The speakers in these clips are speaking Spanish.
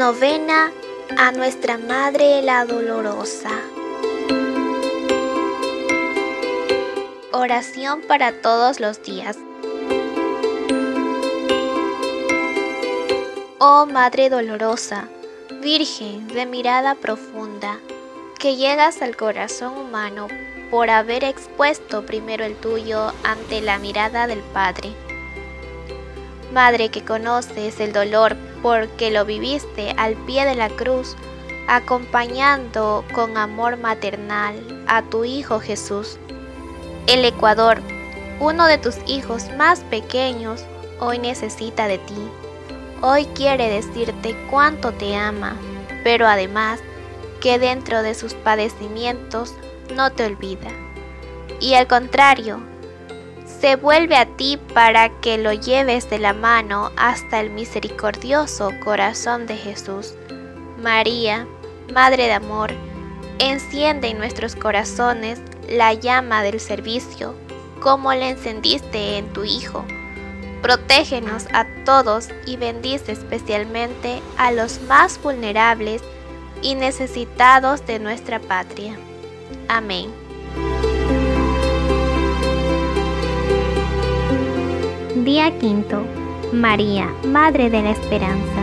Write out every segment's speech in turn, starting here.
Novena a Nuestra Madre la Dolorosa. Oración para todos los días. Oh Madre Dolorosa, Virgen de mirada profunda, que llegas al corazón humano por haber expuesto primero el tuyo ante la mirada del Padre. Madre que conoces el dolor porque lo viviste al pie de la cruz, acompañando con amor maternal a tu Hijo Jesús. El Ecuador, uno de tus hijos más pequeños, hoy necesita de ti. Hoy quiere decirte cuánto te ama, pero además que dentro de sus padecimientos no te olvida. Y al contrario, se vuelve a ti para que lo lleves de la mano hasta el misericordioso corazón de Jesús. María, Madre de Amor, enciende en nuestros corazones la llama del servicio, como la encendiste en tu Hijo. Protégenos a todos y bendice especialmente a los más vulnerables y necesitados de nuestra patria. Amén. Día quinto. María, Madre de la Esperanza.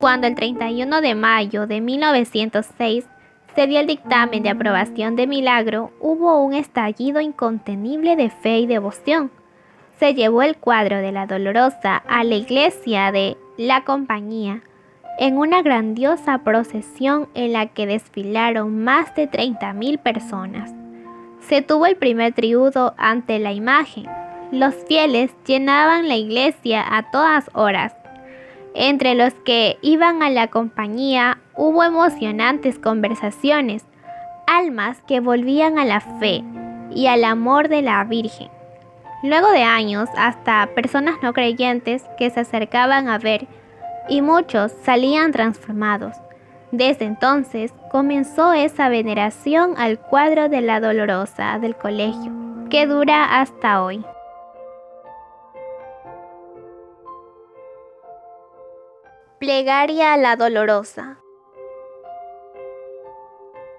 Cuando el 31 de mayo de 1906 se dio el dictamen de aprobación de milagro, hubo un estallido incontenible de fe y devoción. Se llevó el cuadro de la Dolorosa a la iglesia de la Compañía en una grandiosa procesión en la que desfilaron más de 30.000 personas. Se tuvo el primer triudo ante la imagen. Los fieles llenaban la iglesia a todas horas. Entre los que iban a la compañía hubo emocionantes conversaciones, almas que volvían a la fe y al amor de la Virgen. Luego de años, hasta personas no creyentes que se acercaban a ver y muchos salían transformados. Desde entonces comenzó esa veneración al cuadro de la Dolorosa del colegio, que dura hasta hoy. Plegaria a la Dolorosa.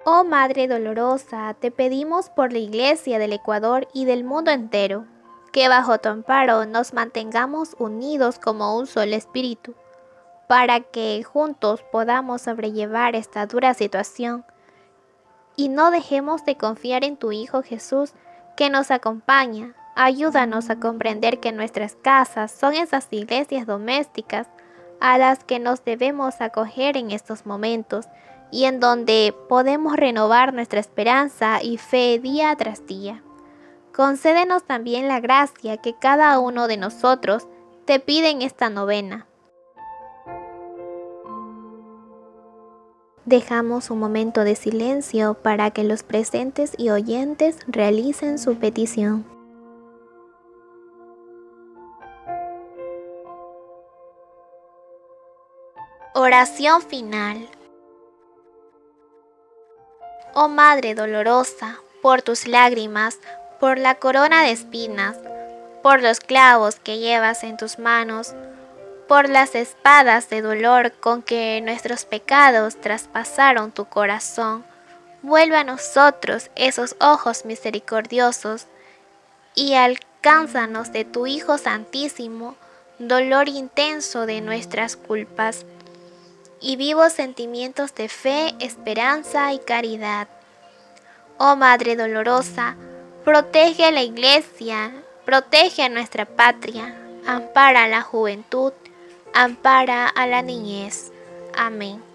Oh Madre Dolorosa, te pedimos por la Iglesia del Ecuador y del mundo entero, que bajo tu amparo nos mantengamos unidos como un solo espíritu para que juntos podamos sobrellevar esta dura situación y no dejemos de confiar en tu Hijo Jesús que nos acompaña. Ayúdanos a comprender que nuestras casas son esas iglesias domésticas a las que nos debemos acoger en estos momentos y en donde podemos renovar nuestra esperanza y fe día tras día. Concédenos también la gracia que cada uno de nosotros te pide en esta novena Dejamos un momento de silencio para que los presentes y oyentes realicen su petición. Oración final. Oh Madre dolorosa, por tus lágrimas, por la corona de espinas, por los clavos que llevas en tus manos, por las espadas de dolor con que nuestros pecados traspasaron tu corazón. Vuelve a nosotros esos ojos misericordiosos y alcánzanos de tu Hijo Santísimo, dolor intenso de nuestras culpas y vivos sentimientos de fe, esperanza y caridad. Oh Madre dolorosa, protege a la Iglesia, protege a nuestra patria, ampara a la juventud, ampara a la niñez. Amén.